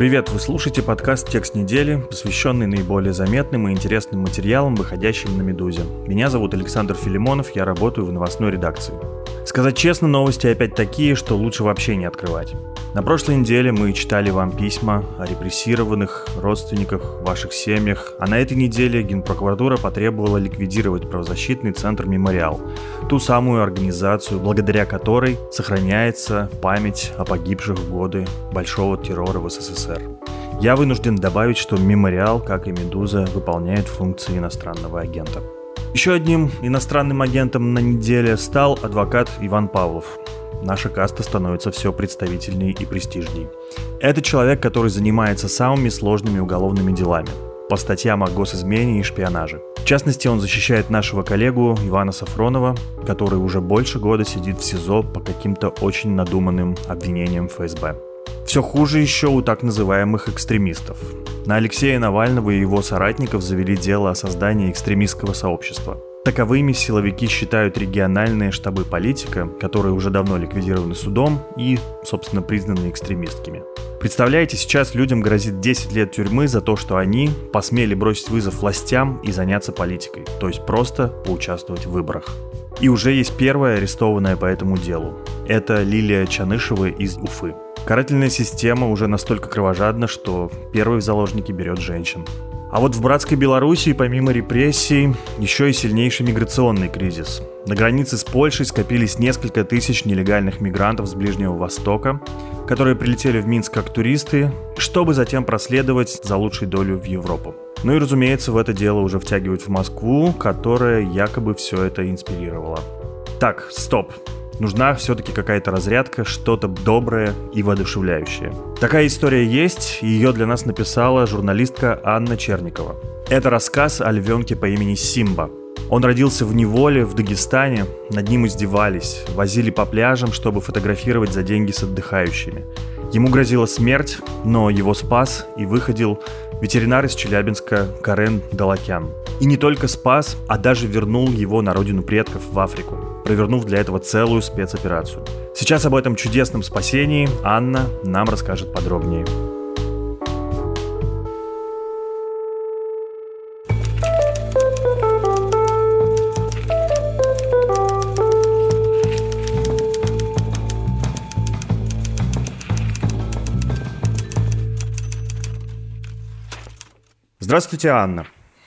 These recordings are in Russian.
Привет, вы слушаете подкаст «Текст недели», посвященный наиболее заметным и интересным материалам, выходящим на «Медузе». Меня зовут Александр Филимонов, я работаю в новостной редакции. Сказать честно, новости опять такие, что лучше вообще не открывать. На прошлой неделе мы читали вам письма о репрессированных родственниках, ваших семьях, а на этой неделе Генпрокуратура потребовала ликвидировать правозащитный центр «Мемориал», ту самую организацию, благодаря которой сохраняется память о погибших в годы большого террора в СССР. Я вынужден добавить, что «Мемориал», как и «Медуза», выполняет функции иностранного агента. Еще одним иностранным агентом на неделе стал адвокат Иван Павлов наша каста становится все представительней и престижней. Это человек, который занимается самыми сложными уголовными делами по статьям о госизмене и шпионаже. В частности, он защищает нашего коллегу Ивана Сафронова, который уже больше года сидит в СИЗО по каким-то очень надуманным обвинениям ФСБ. Все хуже еще у так называемых экстремистов. На Алексея Навального и его соратников завели дело о создании экстремистского сообщества – Таковыми силовики считают региональные штабы политика, которые уже давно ликвидированы судом и, собственно, признаны экстремистскими. Представляете, сейчас людям грозит 10 лет тюрьмы за то, что они посмели бросить вызов властям и заняться политикой, то есть просто поучаствовать в выборах. И уже есть первая арестованная по этому делу. Это Лилия Чанышева из Уфы. Карательная система уже настолько кровожадна, что первый в заложники берет женщин. А вот в братской Белоруссии, помимо репрессий, еще и сильнейший миграционный кризис. На границе с Польшей скопились несколько тысяч нелегальных мигрантов с Ближнего Востока, которые прилетели в Минск как туристы, чтобы затем проследовать за лучшей долю в Европу. Ну и, разумеется, в это дело уже втягивают в Москву, которая якобы все это инспирировала. Так, стоп. Нужна все-таки какая-то разрядка, что-то доброе и воодушевляющее. Такая история есть, ее для нас написала журналистка Анна Черникова. Это рассказ о львенке по имени Симба. Он родился в неволе в Дагестане, над ним издевались, возили по пляжам, чтобы фотографировать за деньги с отдыхающими. Ему грозила смерть, но его спас и выходил ветеринар из Челябинска Карен Далакян. И не только спас, а даже вернул его на родину предков в Африку, провернув для этого целую спецоперацию. Сейчас об этом чудесном спасении Анна нам расскажет подробнее. Здравствуйте, Анна.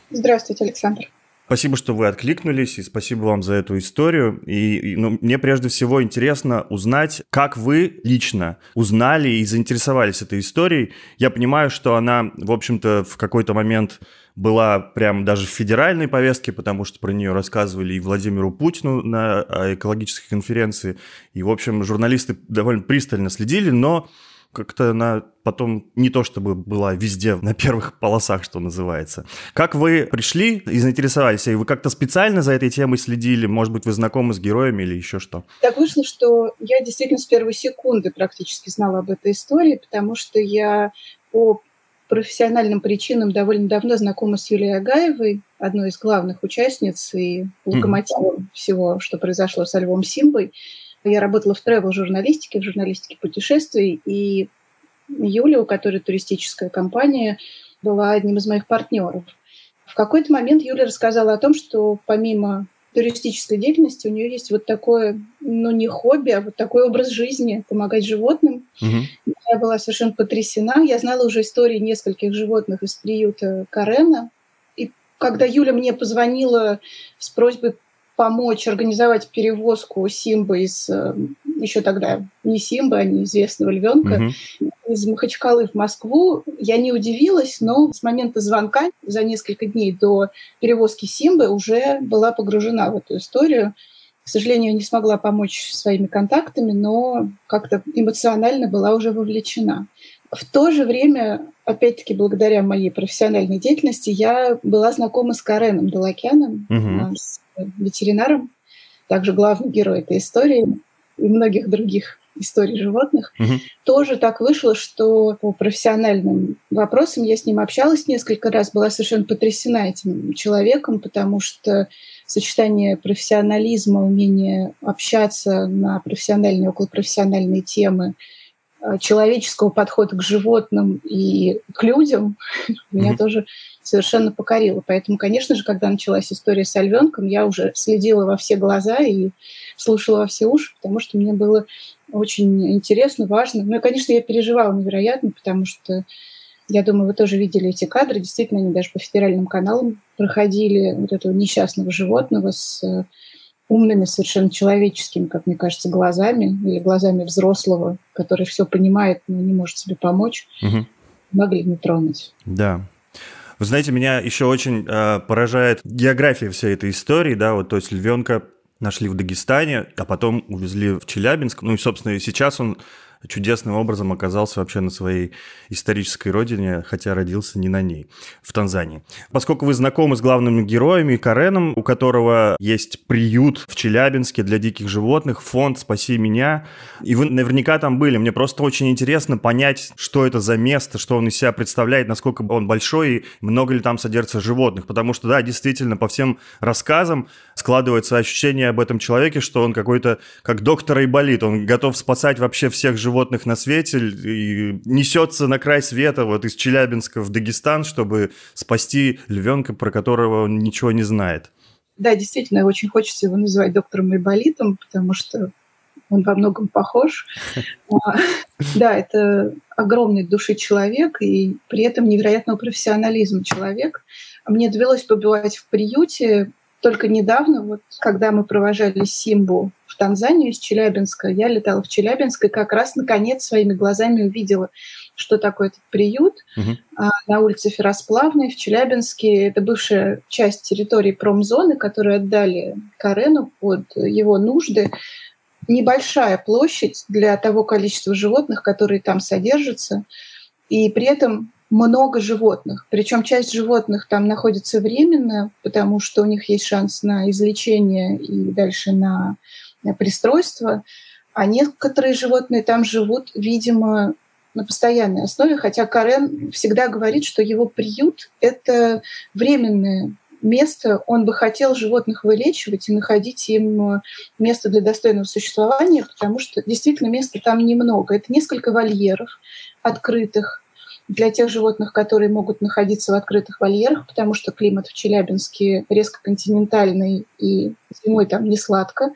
Здравствуйте, Александр. Спасибо, что вы откликнулись, и спасибо вам за эту историю. И, и ну, мне прежде всего интересно узнать, как вы лично узнали и заинтересовались этой историей. Я понимаю, что она, в общем-то, в какой-то момент была прям даже в федеральной повестке, потому что про нее рассказывали и Владимиру Путину на экологической конференции. И, в общем, журналисты довольно пристально следили, но как-то она потом не то чтобы была везде на первых полосах, что называется. Как вы пришли и заинтересовались? И вы как-то специально за этой темой следили? Может быть, вы знакомы с героями или еще что? Так вышло, что я действительно с первой секунды практически знала об этой истории, потому что я по профессиональным причинам довольно давно знакома с Юлией Агаевой, одной из главных участниц и локомотивом mm-hmm. всего, что произошло со Львом Симбой. Я работала в тревел-журналистике, в журналистике путешествий, и Юля, у которой туристическая компания, была одним из моих партнеров. В какой-то момент Юля рассказала о том, что помимо туристической деятельности у нее есть вот такое, ну не хобби, а вот такой образ жизни, помогать животным. Угу. Я была совершенно потрясена. Я знала уже истории нескольких животных из приюта Карена. И когда Юля мне позвонила с просьбой помочь организовать перевозку Симбы из э, еще тогда не Симбы, а неизвестного львенка угу. из Махачкалы в Москву. Я не удивилась, но с момента звонка за несколько дней до перевозки Симбы уже была погружена в эту историю. К сожалению, не смогла помочь своими контактами, но как-то эмоционально была уже вовлечена. В то же время, опять-таки, благодаря моей профессиональной деятельности, я была знакома с Кареном Далакяном, угу. с ветеринаром, также главный герой этой истории и многих других историй животных. Угу. Тоже так вышло, что по профессиональным вопросам я с ним общалась несколько раз, была совершенно потрясена этим человеком, потому что сочетание профессионализма, умение общаться на профессиональные, околопрофессиональные темы, человеческого подхода к животным и к людям меня тоже совершенно покорило. Поэтому, конечно же, когда началась история с альвенком, я уже следила во все глаза и слушала во все уши, потому что мне было очень интересно, важно. Ну и, конечно, я переживала невероятно, потому что я думаю, вы тоже видели эти кадры. Действительно, они даже по федеральным каналам проходили вот этого несчастного животного с э, умными, совершенно человеческими, как мне кажется, глазами или глазами взрослого, который все понимает, но не может себе помочь, угу. могли не тронуть. Да. Вы знаете, меня еще очень э, поражает география всей этой истории, да, вот, то есть львенка нашли в Дагестане, а потом увезли в Челябинск. Ну и, собственно, и сейчас он чудесным образом оказался вообще на своей исторической родине, хотя родился не на ней, в Танзании. Поскольку вы знакомы с главными героями, Кареном, у которого есть приют в Челябинске для диких животных, фонд «Спаси меня», и вы наверняка там были. Мне просто очень интересно понять, что это за место, что он из себя представляет, насколько он большой и много ли там содержится животных. Потому что, да, действительно, по всем рассказам складывается ощущение об этом человеке, что он какой-то, как доктор Айболит, он готов спасать вообще всех животных животных на свете и несется на край света вот из Челябинска в Дагестан, чтобы спасти львенка, про которого он ничего не знает. Да, действительно, очень хочется его называть доктором Айболитом, потому что он во многом похож. А, да, это огромный души человек и при этом невероятного профессионализма человек. Мне довелось побывать в приюте только недавно, вот, когда мы провожали Симбу в Танзанию из Челябинска. Я летала в Челябинск и как раз наконец своими глазами увидела, что такое этот приют угу. на улице Ферросплавной в Челябинске. Это бывшая часть территории промзоны, которую отдали Карену под его нужды. Небольшая площадь для того количества животных, которые там содержатся. И при этом много животных. Причем часть животных там находится временно, потому что у них есть шанс на излечение и дальше на пристройство, а некоторые животные там живут, видимо, на постоянной основе, хотя Карен всегда говорит, что его приют — это временное место, он бы хотел животных вылечивать и находить им место для достойного существования, потому что действительно места там немного. Это несколько вольеров открытых для тех животных, которые могут находиться в открытых вольерах, потому что климат в Челябинске резко континентальный и зимой там не сладко.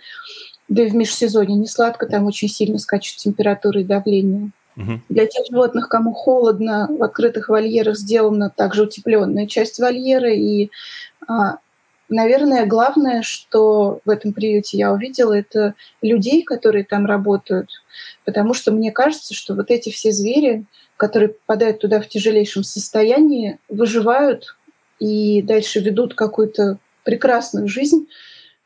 Да и в межсезонье не сладко, там очень сильно скачут температуры и давление. Угу. Для тех животных, кому холодно, в открытых вольерах сделана также утепленная часть вольера. И, а, наверное, главное, что в этом приюте я увидела, это людей, которые там работают. Потому что мне кажется, что вот эти все звери, которые попадают туда в тяжелейшем состоянии, выживают и дальше ведут какую-то прекрасную жизнь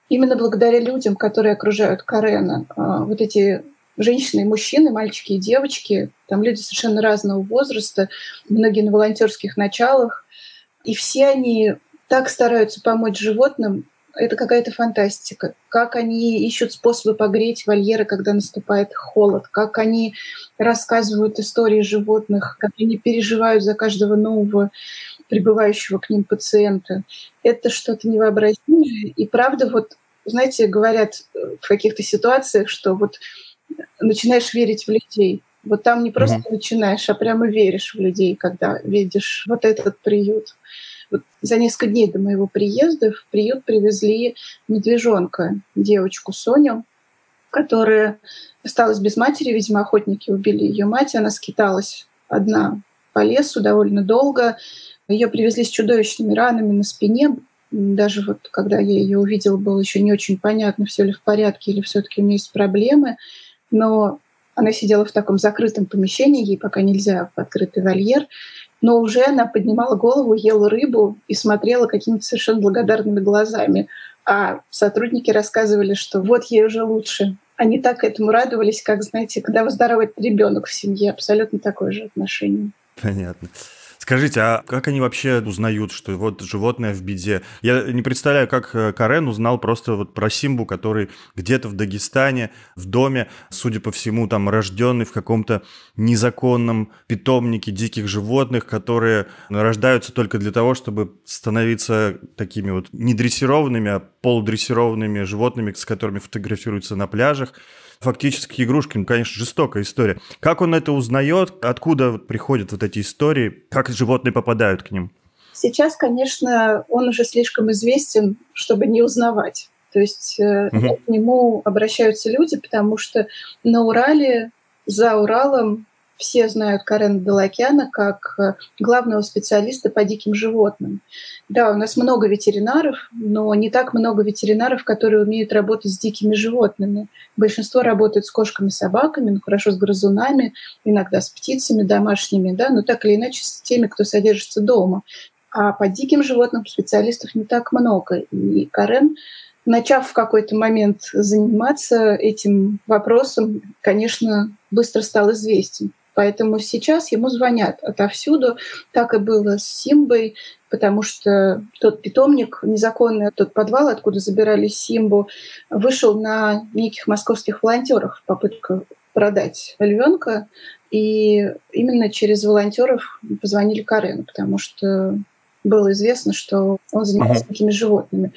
именно благодаря людям, которые окружают Карена. А, вот эти женщины и мужчины, мальчики и девочки, там люди совершенно разного возраста, многие на волонтерских началах, и все они так стараются помочь животным, это какая-то фантастика. Как они ищут способы погреть вольеры, когда наступает холод, как они рассказывают истории животных, как они переживают за каждого нового прибывающего к ним пациента. Это что-то невообразимое. И правда, вот знаете, говорят в каких-то ситуациях, что вот начинаешь верить в людей. Вот там не просто mm-hmm. начинаешь, а прямо веришь в людей, когда видишь вот этот приют. Вот за несколько дней до моего приезда в приют привезли медвежонка, девочку Соню, которая осталась без матери. Видимо, охотники убили ее мать. Она скиталась одна по лесу довольно долго. Ее привезли с чудовищными ранами на спине, даже вот когда я ее увидела, было еще не очень понятно, все ли в порядке или все-таки у нее есть проблемы. Но она сидела в таком закрытом помещении, ей пока нельзя в открытый вольер. Но уже она поднимала голову, ела рыбу и смотрела какими-то совершенно благодарными глазами. А сотрудники рассказывали, что вот ей уже лучше. Они так этому радовались, как, знаете, когда выздоравливает ребенок в семье. Абсолютно такое же отношение. Понятно. Скажите, а как они вообще узнают, что вот животное в беде? Я не представляю, как э, Карен узнал просто вот про Симбу, который где-то в Дагестане, в доме, судя по всему, там рожденный в каком-то незаконном питомнике диких животных, которые рождаются только для того, чтобы становиться такими вот не дрессированными, а полудрессированными животными, с которыми фотографируются на пляжах фактически игрушки. Ну, конечно, жестокая история. Как он это узнает? Откуда приходят вот эти истории? Как животные попадают к ним? Сейчас, конечно, он уже слишком известен, чтобы не узнавать. То есть угу. к нему обращаются люди, потому что на Урале, за Уралом все знают Карена Далакяна как э, главного специалиста по диким животным. Да, у нас много ветеринаров, но не так много ветеринаров, которые умеют работать с дикими животными. Большинство работают с кошками, собаками, ну хорошо, с грызунами, иногда с птицами домашними, да, но так или иначе с теми, кто содержится дома. А по диким животным специалистов не так много. И Карен начав в какой-то момент заниматься этим вопросом, конечно, быстро стал известен. Поэтому сейчас ему звонят отовсюду. Так и было с Симбой, потому что тот питомник незаконный, тот подвал, откуда забирали Симбу, вышел на неких московских волонтеров попытка продать львенка. И именно через волонтеров позвонили Карену, потому что было известно, что он занимается uh-huh. такими животными.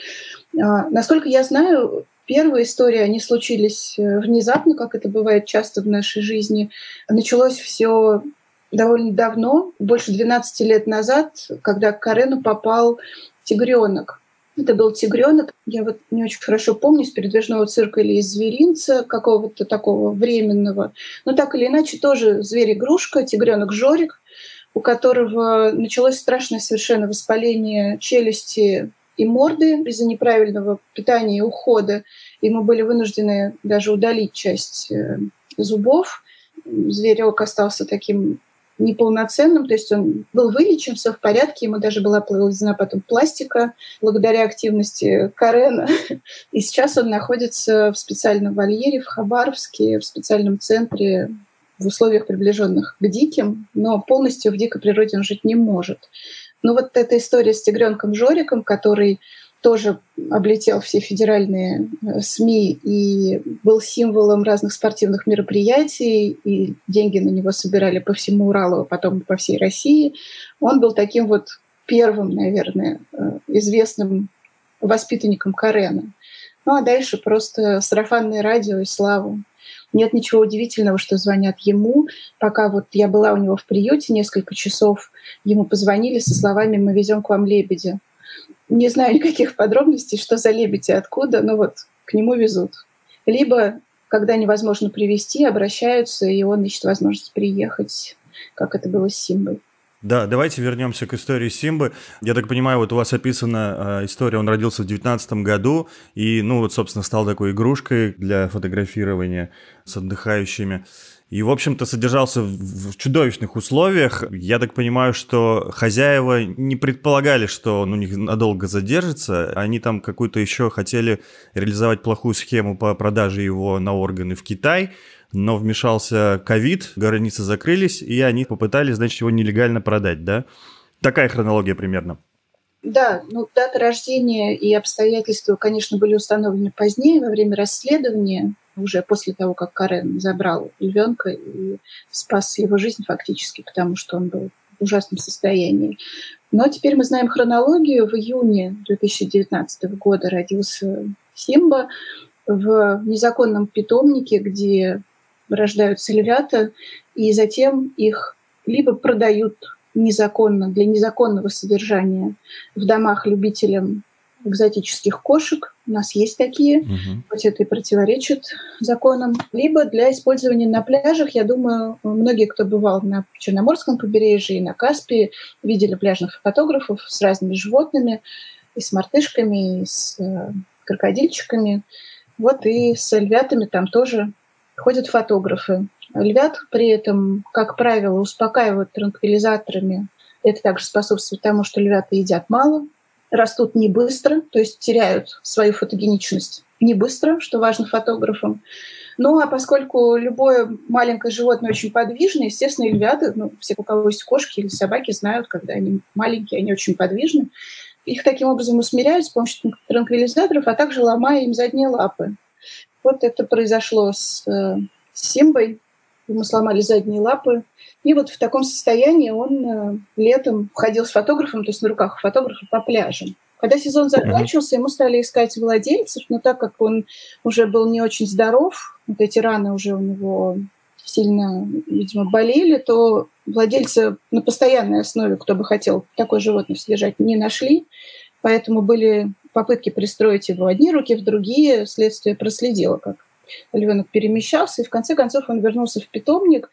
А, насколько я знаю, Первые истории, они случились э, внезапно, как это бывает часто в нашей жизни. Началось все довольно давно, больше 12 лет назад, когда к Карену попал тигренок. Это был тигренок, я вот не очень хорошо помню, из передвижного цирка или из зверинца какого-то такого временного. Но так или иначе тоже зверь-игрушка, тигренок Жорик, у которого началось страшное совершенно воспаление челюсти и морды из-за неправильного питания и ухода. И мы были вынуждены даже удалить часть э, зубов. Зверек остался таким неполноценным, то есть он был вылечен, все в порядке, ему даже была проведена потом пластика благодаря активности Карена. И сейчас он находится в специальном вольере в Хабаровске, в специальном центре в условиях, приближенных к диким, но полностью в дикой природе он жить не может. Ну вот эта история с тигренком Жориком, который тоже облетел все федеральные э, СМИ и был символом разных спортивных мероприятий, и деньги на него собирали по всему Уралу, а потом по всей России. Он был таким вот первым, наверное, э, известным воспитанником Карена. Ну а дальше просто сарафанное радио и славу. Нет ничего удивительного, что звонят ему. Пока вот я была у него в приюте несколько часов, ему позвонили со словами «Мы везем к вам лебедя». Не знаю никаких подробностей, что за лебеди, откуда, но вот к нему везут. Либо, когда невозможно привезти, обращаются, и он ищет возможность приехать, как это было с Симбой. Да, давайте вернемся к истории Симбы. Я так понимаю, вот у вас описана э, история, он родился в 19 году и, ну вот, собственно, стал такой игрушкой для фотографирования с отдыхающими. И, в общем-то, содержался в чудовищных условиях. Я так понимаю, что хозяева не предполагали, что он у них надолго задержится. Они там какую-то еще хотели реализовать плохую схему по продаже его на органы в Китай но вмешался ковид, границы закрылись, и они попытались, значит, его нелегально продать, да? Такая хронология примерно. Да, ну, дата рождения и обстоятельства, конечно, были установлены позднее, во время расследования, уже после того, как Карен забрал львенка и спас его жизнь фактически, потому что он был в ужасном состоянии. Но теперь мы знаем хронологию. В июне 2019 года родился Симба в незаконном питомнике, где рождаются львята, и затем их либо продают незаконно, для незаконного содержания в домах любителям экзотических кошек. У нас есть такие, угу. хоть это и противоречит законам. Либо для использования на пляжах. Я думаю, многие, кто бывал на Черноморском побережье и на Каспии, видели пляжных фотографов с разными животными, и с мартышками, и с э, крокодильчиками. Вот и с львятами там тоже ходят фотографы. Львят при этом, как правило, успокаивают транквилизаторами Это также способствует тому, что львята едят мало, растут не быстро, то есть теряют свою фотогеничность не быстро, что важно фотографам. Ну, а поскольку любое маленькое животное очень подвижное, естественно, львята, ну, все, у кого есть кошки или собаки, знают, когда они маленькие, они очень подвижны. Их таким образом усмиряют с помощью транквилизаторов, а также ломая им задние лапы. Вот это произошло с, э, с Симбой. Ему сломали задние лапы. И вот в таком состоянии он э, летом ходил с фотографом, то есть на руках фотографа по пляжам. Когда сезон закончился, ему стали искать владельцев, но так как он уже был не очень здоров, вот эти раны уже у него сильно, видимо, болели, то владельцы на постоянной основе, кто бы хотел такое животное содержать, не нашли. Поэтому были попытки пристроить его одни руки, в другие. Следствие проследило, как львенок перемещался. И в конце концов он вернулся в питомник.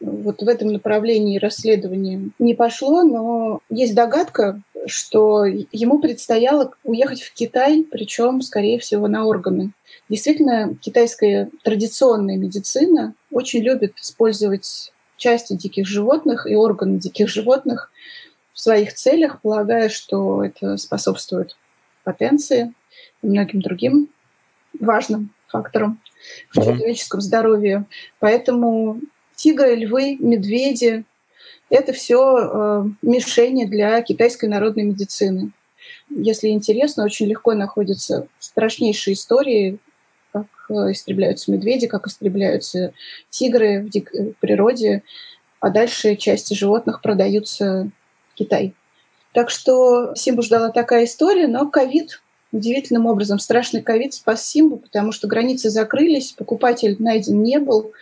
Вот в этом направлении расследование не пошло, но есть догадка, что ему предстояло уехать в Китай, причем, скорее всего, на органы. Действительно, китайская традиционная медицина очень любит использовать части диких животных и органы диких животных в своих целях, полагая, что это способствует потенции и многим другим важным факторам в человеческом здоровье. Поэтому тигры, львы, медведи это все э, мишени для китайской народной медицины. Если интересно, очень легко находятся страшнейшие истории, как э, истребляются медведи, как истребляются тигры в, в природе, а дальше части животных продаются в Китай. Так что Симбу ждала такая история, но ковид удивительным образом, страшный ковид спас Симбу, потому что границы закрылись, покупатель найден не был,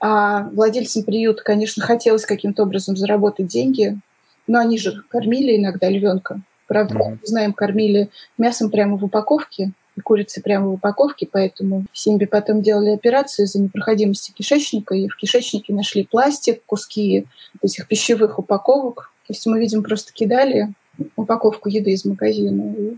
а владельцам приюта, конечно, хотелось каким-то образом заработать деньги, но они же кормили иногда львенка. Правда, mm-hmm. мы знаем, кормили мясом прямо в упаковке, и курицей прямо в упаковке, поэтому в Симбе потом делали операцию за непроходимости кишечника, и в кишечнике нашли пластик, куски этих пищевых упаковок. То есть мы, видим, просто кидали упаковку еды из магазина, и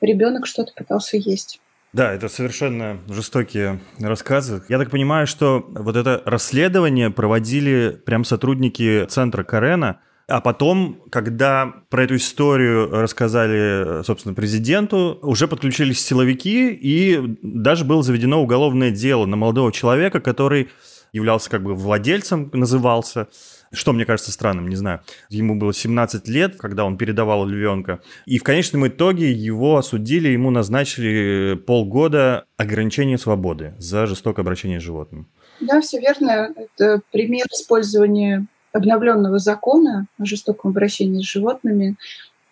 ребенок что-то пытался есть. Да, это совершенно жестокие рассказы. Я так понимаю, что вот это расследование проводили прям сотрудники центра Карена, а потом, когда про эту историю рассказали, собственно, президенту, уже подключились силовики, и даже было заведено уголовное дело на молодого человека, который являлся как бы владельцем, назывался, что мне кажется странным, не знаю. Ему было 17 лет, когда он передавал львенка. И в конечном итоге его осудили, ему назначили полгода ограничения свободы за жестокое обращение с животным. Да, все верно. Это пример использования обновленного закона о жестоком обращении с животными.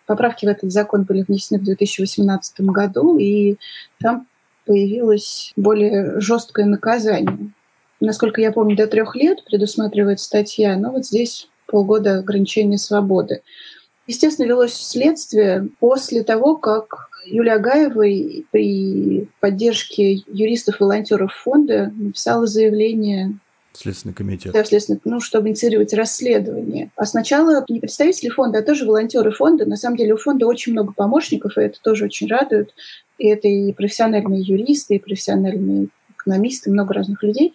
Поправки в этот закон были внесены в 2018 году, и там появилось более жесткое наказание насколько я помню, до трех лет предусматривает статья, но вот здесь полгода ограничения свободы. Естественно, велось следствие после того, как Юлия Агаева при поддержке юристов-волонтеров фонда написала заявление Следственный комитет. Да, следственный, ну, чтобы инициировать расследование. А сначала не представители фонда, а тоже волонтеры фонда. На самом деле у фонда очень много помощников, и это тоже очень радует. И это и профессиональные юристы, и профессиональные экономисты, много разных людей.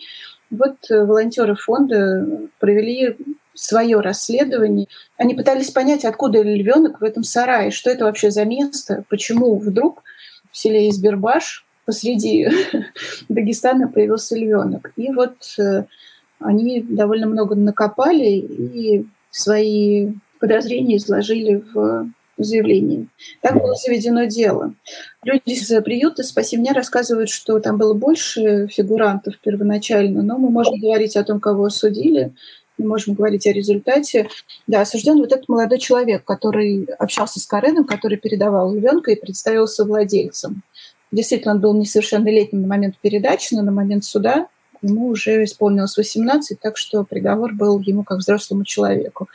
Вот э, волонтеры фонда провели свое расследование. Они пытались понять, откуда львенок в этом сарае, что это вообще за место, почему вдруг в селе Избербаш посреди Дагестана появился львенок. И вот э, они довольно много накопали и свои подозрения изложили в заявлений. Так было заведено дело. Люди из приюта «Спаси меня» рассказывают, что там было больше фигурантов первоначально, но мы можем говорить о том, кого осудили, мы можем говорить о результате. Да, осужден вот этот молодой человек, который общался с Кареном, который передавал львенка и представился владельцем. Действительно, он был несовершеннолетним на момент передачи, но на момент суда ему уже исполнилось 18, так что приговор был ему как взрослому человеку.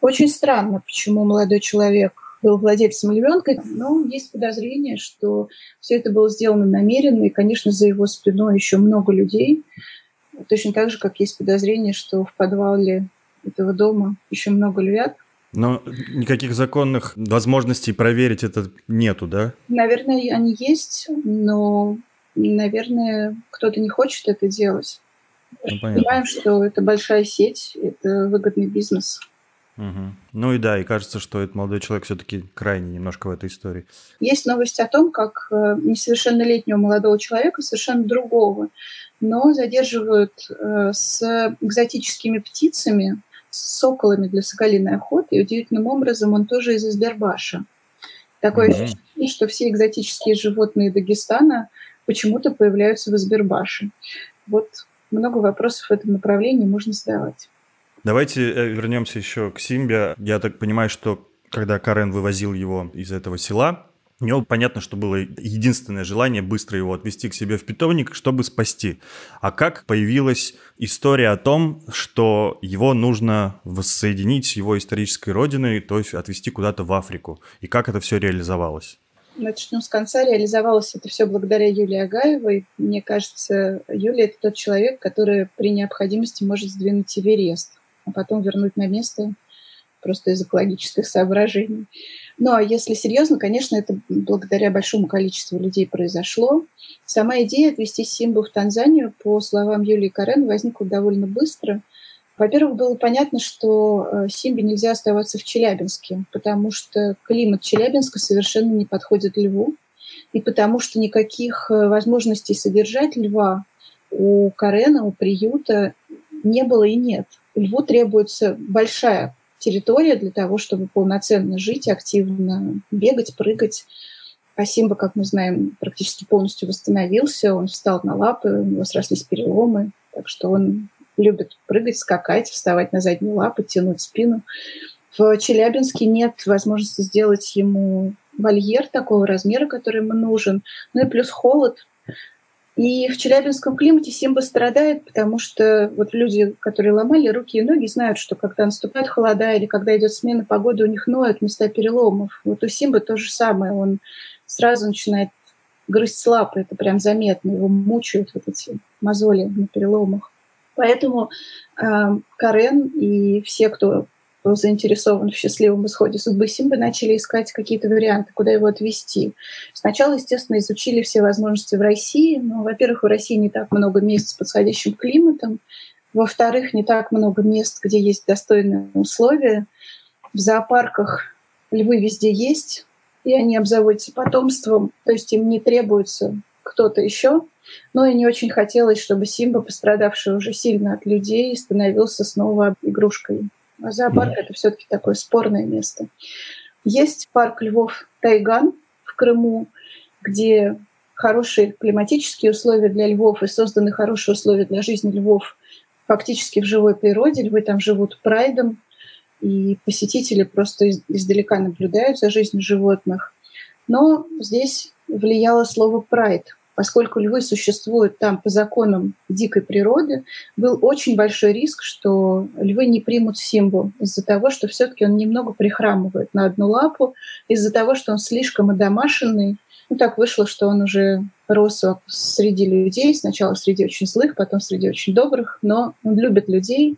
Очень странно, почему молодой человек был владельцем львенка, но есть подозрение, что все это было сделано намеренно, и, конечно, за его спиной еще много людей. Точно так же, как есть подозрение, что в подвале этого дома еще много львят. Но никаких законных возможностей проверить это нету, да? Наверное, они есть, но, наверное, кто-то не хочет это делать. Ну, Понимаем, что это большая сеть, это выгодный бизнес. Угу. Ну и да, и кажется, что этот молодой человек все-таки крайне немножко в этой истории. Есть новость о том, как э, несовершеннолетнего молодого человека, совершенно другого, но задерживают э, с экзотическими птицами, с соколами для соколиной охоты, и удивительным образом он тоже из Избербаша. Такое mm-hmm. ощущение, что все экзотические животные Дагестана почему-то появляются в Избербаше. Вот много вопросов в этом направлении можно задавать. Давайте э, вернемся еще к Симбе. Я так понимаю, что когда Карен вывозил его из этого села, у него понятно, что было единственное желание быстро его отвести к себе в питомник, чтобы спасти. А как появилась история о том, что его нужно воссоединить с его исторической родиной, то есть отвезти куда-то в Африку? И как это все реализовалось? Начнем с конца. Реализовалось это все благодаря Юлии Агаевой. Мне кажется, Юлия – это тот человек, который при необходимости может сдвинуть Эверест а потом вернуть на место просто из экологических соображений. Ну а если серьезно, конечно, это благодаря большому количеству людей произошло. Сама идея отвезти Симбу в Танзанию, по словам Юлии Карен, возникла довольно быстро. Во-первых, было понятно, что э, Симбе нельзя оставаться в Челябинске, потому что климат Челябинска совершенно не подходит льву, и потому что никаких э, возможностей содержать льва у Карена, у приюта не было и нет льву требуется большая территория для того, чтобы полноценно жить, активно бегать, прыгать. А Симба, как мы знаем, практически полностью восстановился, он встал на лапы, у него срослись переломы, так что он любит прыгать, скакать, вставать на задние лапы, тянуть спину. В Челябинске нет возможности сделать ему вольер такого размера, который ему нужен. Ну и плюс холод. И в челябинском климате Симба страдает, потому что вот люди, которые ломали руки и ноги, знают, что когда наступает холода или когда идет смена погоды, у них ноют места переломов. Вот у Симбы то же самое. Он сразу начинает грызть лапы, это прям заметно. Его мучают вот эти мозоли на переломах. Поэтому э, Карен и все, кто был заинтересован в счастливом исходе судьбы Симбы, начали искать какие-то варианты, куда его отвезти. Сначала, естественно, изучили все возможности в России. Но, во-первых, в России не так много мест с подходящим климатом. Во-вторых, не так много мест, где есть достойные условия. В зоопарках львы везде есть, и они обзаводятся потомством, то есть им не требуется кто-то еще. Но и не очень хотелось, чтобы Симба, пострадавший уже сильно от людей, становился снова игрушкой зоопарк – это все-таки такое спорное место. Есть парк львов Тайган в Крыму, где хорошие климатические условия для львов и созданы хорошие условия для жизни львов фактически в живой природе. Львы там живут прайдом, и посетители просто издалека наблюдают за жизнью животных. Но здесь влияло слово «прайд», поскольку львы существуют там по законам дикой природы, был очень большой риск, что львы не примут Симбу из-за того, что все-таки он немного прихрамывает на одну лапу, из-за того, что он слишком одомашенный. Ну, так вышло, что он уже рос среди людей, сначала среди очень злых, потом среди очень добрых, но он любит людей,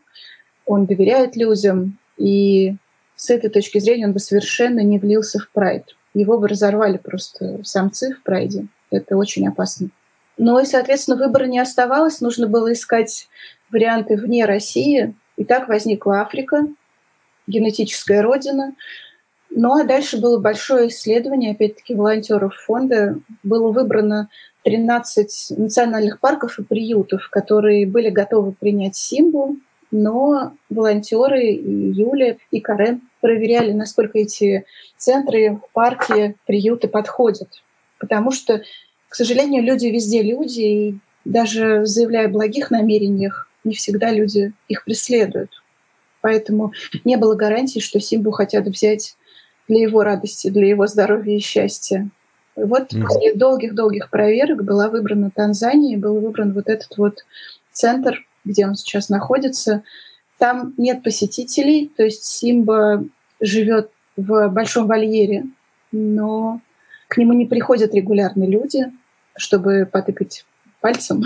он доверяет людям, и с этой точки зрения он бы совершенно не влился в прайд. Его бы разорвали просто самцы в прайде. Это очень опасно. Ну и, соответственно, выбора не оставалось. Нужно было искать варианты вне России. И так возникла Африка, генетическая родина. Ну а дальше было большое исследование, опять-таки, волонтеров фонда. Было выбрано 13 национальных парков и приютов, которые были готовы принять Симбу, но волонтеры и Юля, и Карен проверяли, насколько эти центры, парки, приюты подходят потому что, к сожалению, люди везде люди, и даже заявляя о благих намерениях, не всегда люди их преследуют. Поэтому не было гарантии, что Симбу хотят взять для его радости, для его здоровья и счастья. И вот mm-hmm. после долгих-долгих проверок была выбрана Танзания, был выбран вот этот вот центр, где он сейчас находится. Там нет посетителей, то есть Симба живет в большом вольере, но к нему не приходят регулярные люди, чтобы потыкать пальцем.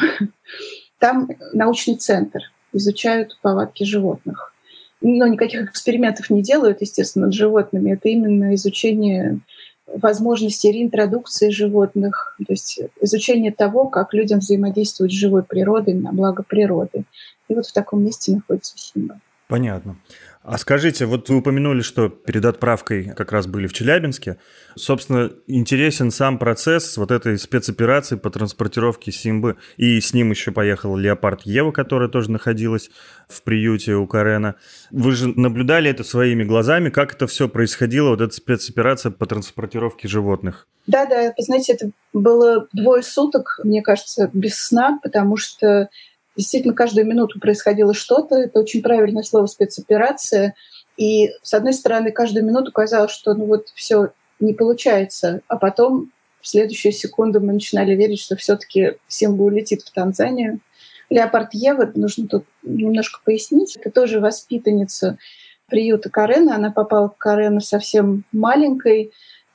Там научный центр, изучают повадки животных. Но никаких экспериментов не делают, естественно, над животными. Это именно изучение возможности реинтродукции животных, то есть изучение того, как людям взаимодействовать с живой природой на благо природы. И вот в таком месте находится Симба. Понятно. А скажите, вот вы упомянули, что перед отправкой как раз были в Челябинске. Собственно, интересен сам процесс вот этой спецоперации по транспортировке Симбы. И с ним еще поехала Леопард Ева, которая тоже находилась в приюте у Карена. Вы же наблюдали это своими глазами, как это все происходило, вот эта спецоперация по транспортировке животных? Да, да, вы знаете, это было двое суток, мне кажется, без сна, потому что Действительно, каждую минуту происходило что-то. Это очень правильное слово спецоперация. И, с одной стороны, каждую минуту казалось, что ну вот все не получается. А потом в следующую секунду мы начинали верить, что все-таки Симба улетит в Танзанию. Леопард Ева, нужно тут немножко пояснить, это тоже воспитанница приюта Карена. Она попала в Карена совсем маленькой.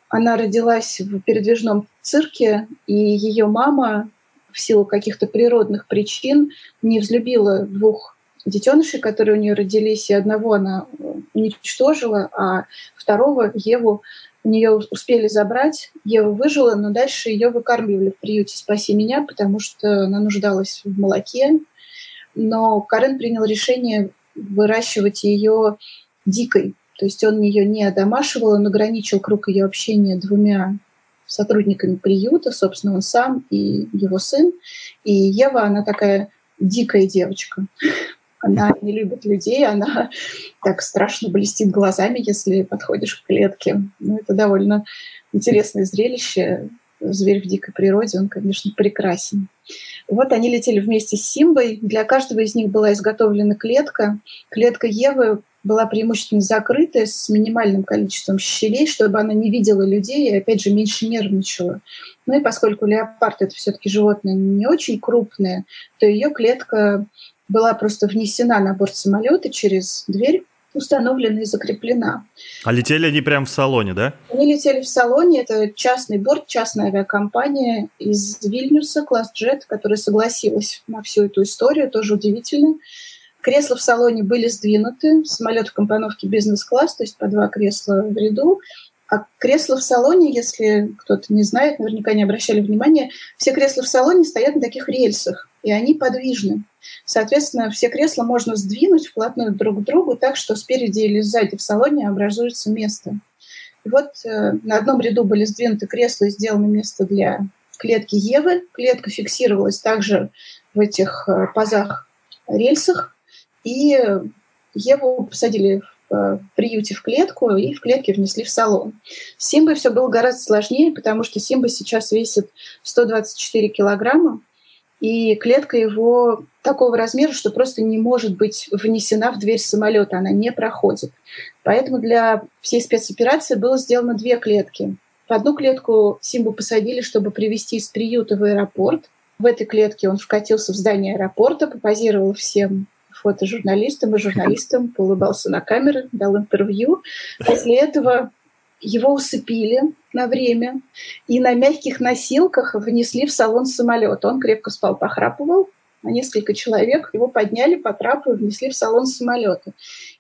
Она родилась в передвижном цирке, и ее мама в силу каких-то природных причин не взлюбила двух детенышей, которые у нее родились, и одного она э, уничтожила, а второго, Еву, у нее успели забрать. Ева выжила, но дальше ее выкармливали в приюте «Спаси меня», потому что она нуждалась в молоке. Но Карен принял решение выращивать ее дикой. То есть он ее не одомашивал, он ограничил круг ее общения двумя сотрудниками приюта, собственно, он сам и его сын. И Ева, она такая дикая девочка. Она не любит людей, она так страшно блестит глазами, если подходишь к клетке. Ну, это довольно интересное зрелище. Зверь в дикой природе, он, конечно, прекрасен. Вот они летели вместе с Симбой. Для каждого из них была изготовлена клетка. Клетка Евы была преимущественно закрытая с минимальным количеством щелей, чтобы она не видела людей и, опять же, меньше нервничала. Ну и поскольку леопард это все-таки животное не очень крупное, то ее клетка была просто внесена на борт самолета через дверь установлена и закреплена. А летели они прямо в салоне, да? Они летели в салоне. Это частный борт, частная авиакомпания из Вильнюса, класс Джет, которая согласилась на всю эту историю. Тоже удивительно. Кресла в салоне были сдвинуты, самолет в компоновке бизнес-класс, то есть по два кресла в ряду. А кресла в салоне, если кто-то не знает, наверняка не обращали внимания, все кресла в салоне стоят на таких рельсах, и они подвижны. Соответственно, все кресла можно сдвинуть вплотную друг к другу так, что спереди или сзади в салоне образуется место. И вот э, на одном ряду были сдвинуты кресла и сделано место для клетки Евы. Клетка фиксировалась также в этих э, пазах рельсах, и Еву посадили в э, приюте в клетку и в клетке внесли в салон. С Симбой все было гораздо сложнее, потому что Симба сейчас весит 124 килограмма, и клетка его такого размера, что просто не может быть внесена в дверь самолета, она не проходит. Поэтому для всей спецоперации было сделано две клетки. В одну клетку Симбу посадили, чтобы привезти из приюта в аэропорт. В этой клетке он вкатился в здание аэропорта, попозировал всем фотожурналистам и журналистам, улыбался на камеру, дал интервью. После этого его усыпили на время и на мягких носилках внесли в салон самолета. Он крепко спал, похрапывал, а несколько человек его подняли по трапу и внесли в салон самолета.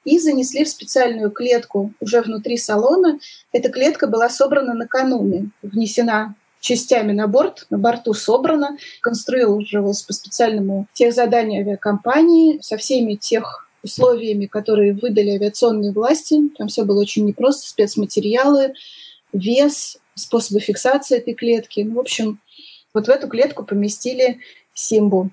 И занесли в специальную клетку уже внутри салона. Эта клетка была собрана накануне, внесена частями на борт, на борту собрано, конструировалось по специальному тех заданию авиакомпании со всеми тех условиями, которые выдали авиационные власти. Там все было очень непросто, спецматериалы, вес, способы фиксации этой клетки. Ну, в общем, вот в эту клетку поместили Симбу.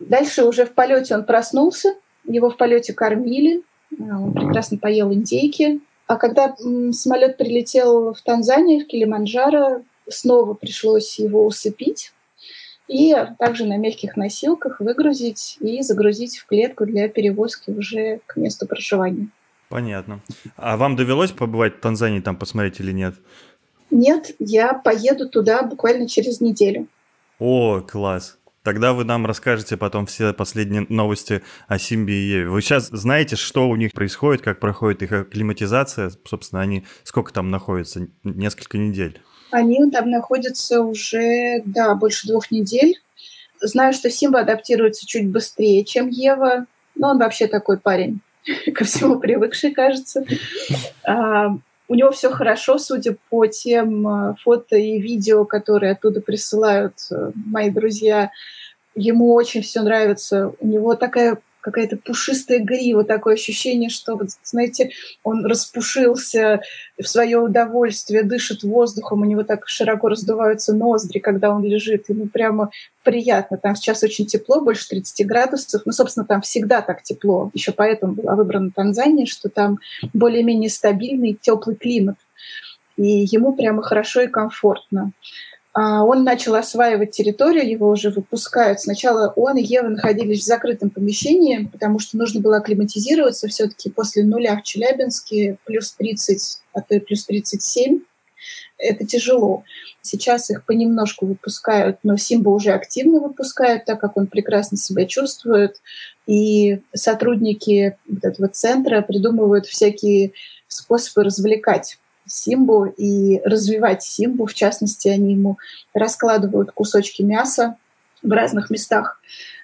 Дальше уже в полете он проснулся, его в полете кормили, он прекрасно поел индейки. А когда самолет прилетел в Танзанию, в Килиманджаро, снова пришлось его усыпить и также на мягких носилках выгрузить и загрузить в клетку для перевозки уже к месту проживания. Понятно. А вам довелось побывать в Танзании, там посмотреть или нет? Нет, я поеду туда буквально через неделю. О, класс. Тогда вы нам расскажете потом все последние новости о Симбе и Еве. Вы сейчас знаете, что у них происходит, как проходит их акклиматизация? Собственно, они сколько там находятся? Несколько недель. Они там находятся уже, да, больше двух недель. Знаю, что Симба адаптируется чуть быстрее, чем Ева, но он вообще такой парень, ко всему привыкший, кажется. А, у него все хорошо, судя по тем а, фото и видео, которые оттуда присылают э, мои друзья. Ему очень все нравится. У него такая какая-то пушистая грива, такое ощущение, что, знаете, он распушился в свое удовольствие, дышит воздухом, у него так широко раздуваются ноздри, когда он лежит, ему прямо приятно. Там сейчас очень тепло, больше 30 градусов. Ну, собственно, там всегда так тепло. Еще поэтому была выбрана Танзания, что там более-менее стабильный, теплый климат. И ему прямо хорошо и комфортно. А, он начал осваивать территорию, его уже выпускают. Сначала он и Ева находились в закрытом помещении, потому что нужно было акклиматизироваться все-таки после нуля в Челябинске, плюс 30, а то и плюс 37. Это тяжело. Сейчас их понемножку выпускают, но Симба уже активно выпускают, так как он прекрасно себя чувствует. И сотрудники вот этого центра придумывают всякие способы развлекать Симбу и развивать Симбу. В частности, они ему раскладывают кусочки мяса в разных местах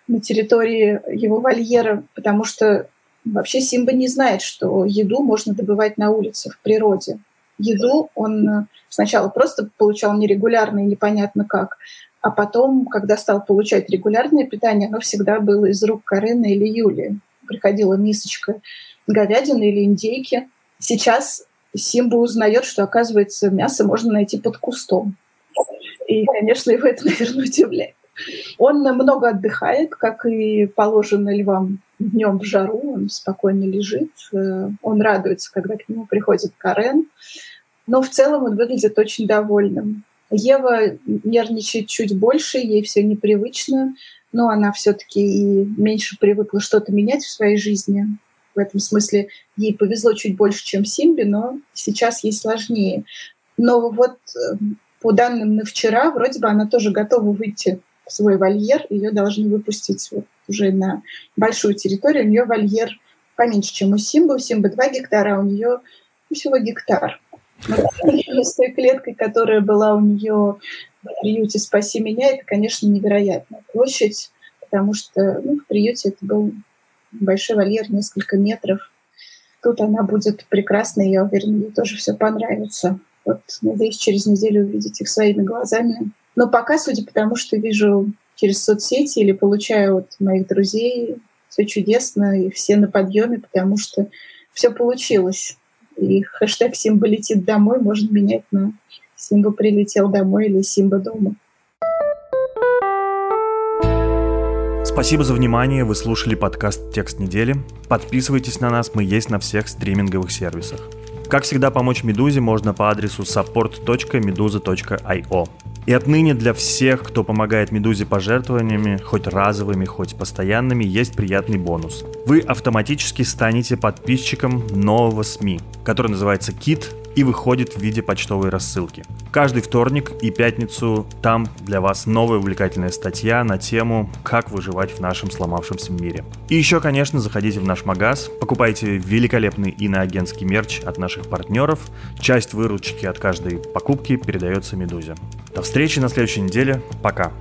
на территории его вольера, потому что вообще Симба не знает, что еду можно добывать на улице, в природе. Еду он сначала просто получал нерегулярно и непонятно как, а потом, когда стал получать регулярное питание, оно всегда было из рук Карины или Юли. Приходила мисочка говядины или индейки. Сейчас Симба узнает, что, оказывается, мясо можно найти под кустом. И, конечно, его это, наверное, удивляет. Он много отдыхает, как и положено львам днем в жару. Он спокойно лежит. Э, он радуется, когда к нему приходит Карен. Но в целом он выглядит очень довольным. Ева нервничает чуть больше, ей все непривычно, но она все-таки и меньше привыкла что-то менять в своей жизни. В этом смысле ей повезло чуть больше, чем Симби, но сейчас ей сложнее. Но вот э, по данным на вчера, вроде бы она тоже готова выйти в свой вольер. Ее должны выпустить вот уже на большую территорию. У нее вольер поменьше, чем у Симбы. У Симбы 2 гектара, а у нее всего гектар. с той клеткой, которая была у нее в приюте «Спаси меня», это, конечно, невероятная площадь, потому что ну, в приюте это был большой вольер, несколько метров. Тут она будет прекрасной, я уверена, ей тоже все понравится. Вот, надеюсь, через неделю увидеть их своими глазами. Но пока, судя по тому, что вижу через соцсети или получаю от моих друзей, все чудесно, и все на подъеме, потому что все получилось. И хэштег «Симба летит домой» можно менять на «Симба прилетел домой» или «Симба дома». Спасибо за внимание. Вы слушали подкаст «Текст недели». Подписывайтесь на нас, мы есть на всех стриминговых сервисах. Как всегда, помочь Медузе можно по адресу support.meduza.io. И отныне для всех, кто помогает Медузе пожертвованиями, хоть разовыми, хоть постоянными, есть приятный бонус. Вы автоматически станете подписчиком нового СМИ, который называется «Кит», и выходит в виде почтовой рассылки. Каждый вторник и пятницу там для вас новая увлекательная статья на тему «Как выживать в нашем сломавшемся мире». И еще, конечно, заходите в наш магаз, покупайте великолепный иноагентский мерч от наших партнеров. Часть выручки от каждой покупки передается Медузе. До встречи на следующей неделе. Пока.